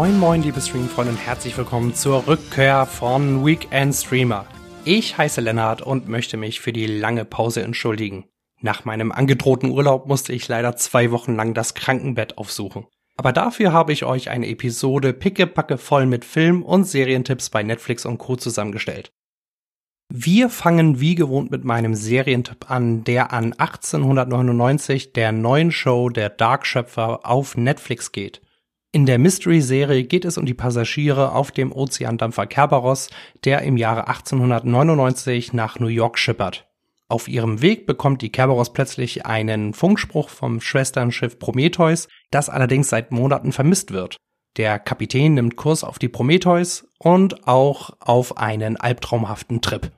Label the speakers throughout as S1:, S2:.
S1: Moin moin liebe Streamfreunde und herzlich willkommen zur Rückkehr von Weekend Streamer. Ich heiße Lennart und möchte mich für die lange Pause entschuldigen. Nach meinem angedrohten Urlaub musste ich leider zwei Wochen lang das Krankenbett aufsuchen. Aber dafür habe ich euch eine Episode pickepacke voll mit Film- und Serientipps bei Netflix und Co. zusammengestellt. Wir fangen wie gewohnt mit meinem Serientipp an, der an 1899 der neuen Show Der Dark-Schöpfer auf Netflix geht. In der Mystery-Serie geht es um die Passagiere auf dem Ozeandampfer Kerberos, der im Jahre 1899 nach New York schippert. Auf ihrem Weg bekommt die Kerberos plötzlich einen Funkspruch vom Schwesternschiff Prometheus, das allerdings seit Monaten vermisst wird. Der Kapitän nimmt Kurs auf die Prometheus und auch auf einen albtraumhaften Trip.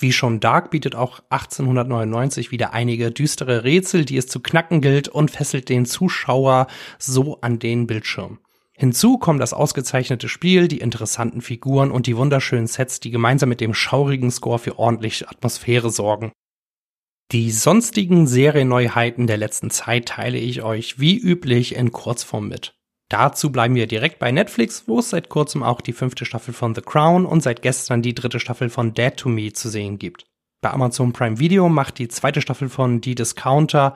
S1: Wie schon Dark bietet auch 1899 wieder einige düstere Rätsel, die es zu knacken gilt und fesselt den Zuschauer so an den Bildschirm. Hinzu kommen das ausgezeichnete Spiel, die interessanten Figuren und die wunderschönen Sets, die gemeinsam mit dem schaurigen Score für ordentliche Atmosphäre sorgen. Die sonstigen Serienneuheiten der letzten Zeit teile ich euch wie üblich in Kurzform mit. Dazu bleiben wir direkt bei Netflix, wo es seit kurzem auch die fünfte Staffel von The Crown und seit gestern die dritte Staffel von Dead to Me zu sehen gibt. Bei Amazon Prime Video macht die zweite Staffel von Die Discounter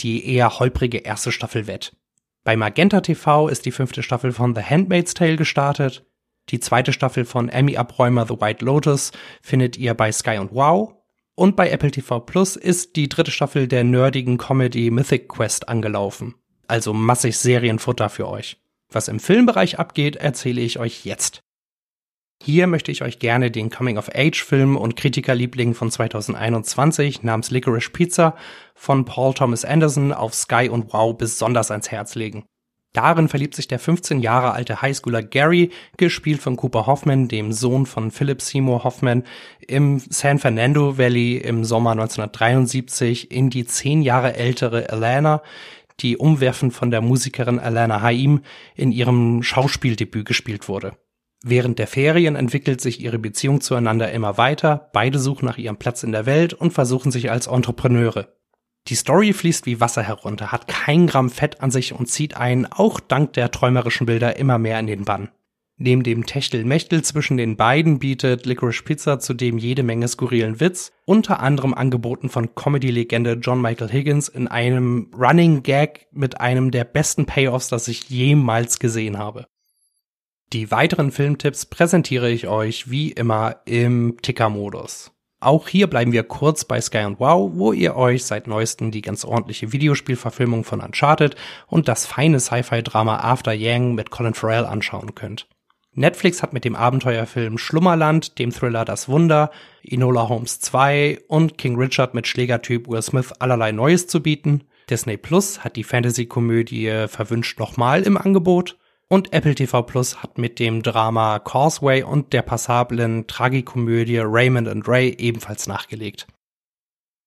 S1: die eher holprige erste Staffel wett. Bei Magenta TV ist die fünfte Staffel von The Handmaid's Tale gestartet. Die zweite Staffel von Emmy-Abräumer The White Lotus findet ihr bei Sky und Wow. Und bei Apple TV Plus ist die dritte Staffel der nerdigen Comedy Mythic Quest angelaufen. Also massig Serienfutter für euch. Was im Filmbereich abgeht, erzähle ich euch jetzt. Hier möchte ich euch gerne den Coming-of-Age-Film und Kritikerliebling von 2021 namens Licorice Pizza von Paul Thomas Anderson auf Sky und Wow besonders ans Herz legen. Darin verliebt sich der 15 Jahre alte Highschooler Gary, gespielt von Cooper Hoffman, dem Sohn von Philip Seymour Hoffman, im San Fernando Valley im Sommer 1973 in die zehn Jahre ältere Alana, die umwerfend von der Musikerin Alana Haim in ihrem Schauspieldebüt gespielt wurde. Während der Ferien entwickelt sich ihre Beziehung zueinander immer weiter, beide suchen nach ihrem Platz in der Welt und versuchen sich als Entrepreneure. Die Story fließt wie Wasser herunter, hat kein Gramm Fett an sich und zieht einen, auch dank der träumerischen Bilder, immer mehr in den Bann. Neben dem Techtelmechtel zwischen den beiden bietet Licorice Pizza zudem jede Menge skurrilen Witz, unter anderem angeboten von Comedy-Legende John Michael Higgins in einem Running Gag mit einem der besten Payoffs, das ich jemals gesehen habe. Die weiteren Filmtipps präsentiere ich euch wie immer im Ticker-Modus. Auch hier bleiben wir kurz bei Sky und Wow, wo ihr euch seit neuestem die ganz ordentliche Videospielverfilmung von Uncharted und das feine Sci-Fi-Drama After Yang mit Colin Farrell anschauen könnt. Netflix hat mit dem Abenteuerfilm Schlummerland, dem Thriller Das Wunder, Enola Holmes 2 und King Richard mit Schlägertyp Will Smith allerlei Neues zu bieten. Disney Plus hat die Fantasy-Komödie Verwünscht nochmal im Angebot und Apple TV Plus hat mit dem Drama Causeway und der passablen Tragikomödie Raymond and Ray ebenfalls nachgelegt.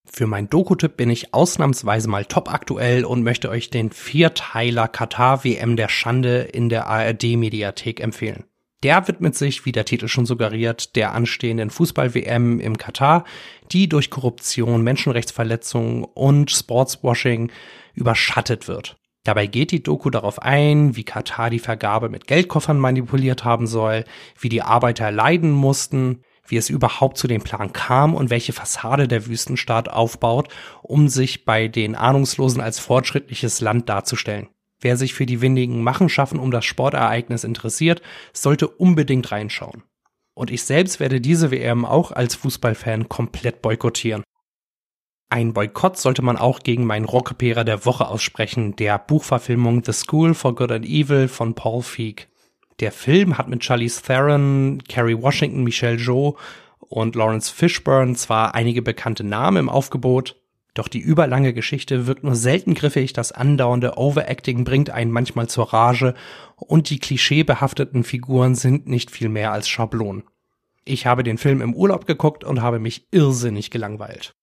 S1: Für mein Doku-Tipp bin ich ausnahmsweise mal top aktuell und möchte euch den Vierteiler Katar WM der Schande in der ARD Mediathek empfehlen. Der widmet sich, wie der Titel schon suggeriert, der anstehenden Fußball-WM im Katar, die durch Korruption, Menschenrechtsverletzungen und Sportswashing überschattet wird. Dabei geht die Doku darauf ein, wie Katar die Vergabe mit Geldkoffern manipuliert haben soll, wie die Arbeiter leiden mussten, wie es überhaupt zu dem Plan kam und welche Fassade der Wüstenstaat aufbaut, um sich bei den Ahnungslosen als fortschrittliches Land darzustellen. Wer sich für die windigen Machenschaften um das Sportereignis interessiert, sollte unbedingt reinschauen. Und ich selbst werde diese WM auch als Fußballfan komplett boykottieren. Ein Boykott sollte man auch gegen meinen Rockopera der Woche aussprechen, der Buchverfilmung The School for Good and Evil von Paul Feig. Der Film hat mit Charlize Theron, Kerry Washington, Michelle Joe und Lawrence Fishburne zwar einige bekannte Namen im Aufgebot, doch die überlange Geschichte wirkt nur selten griffig, das andauernde Overacting bringt einen manchmal zur Rage und die klischeebehafteten Figuren sind nicht viel mehr als Schablonen. Ich habe den Film im Urlaub geguckt und habe mich irrsinnig gelangweilt.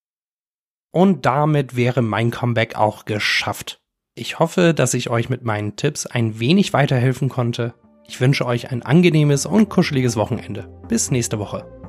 S1: Und damit wäre mein Comeback auch geschafft. Ich hoffe, dass ich euch mit meinen Tipps ein wenig weiterhelfen konnte. Ich wünsche euch ein angenehmes und kuscheliges Wochenende. Bis nächste Woche.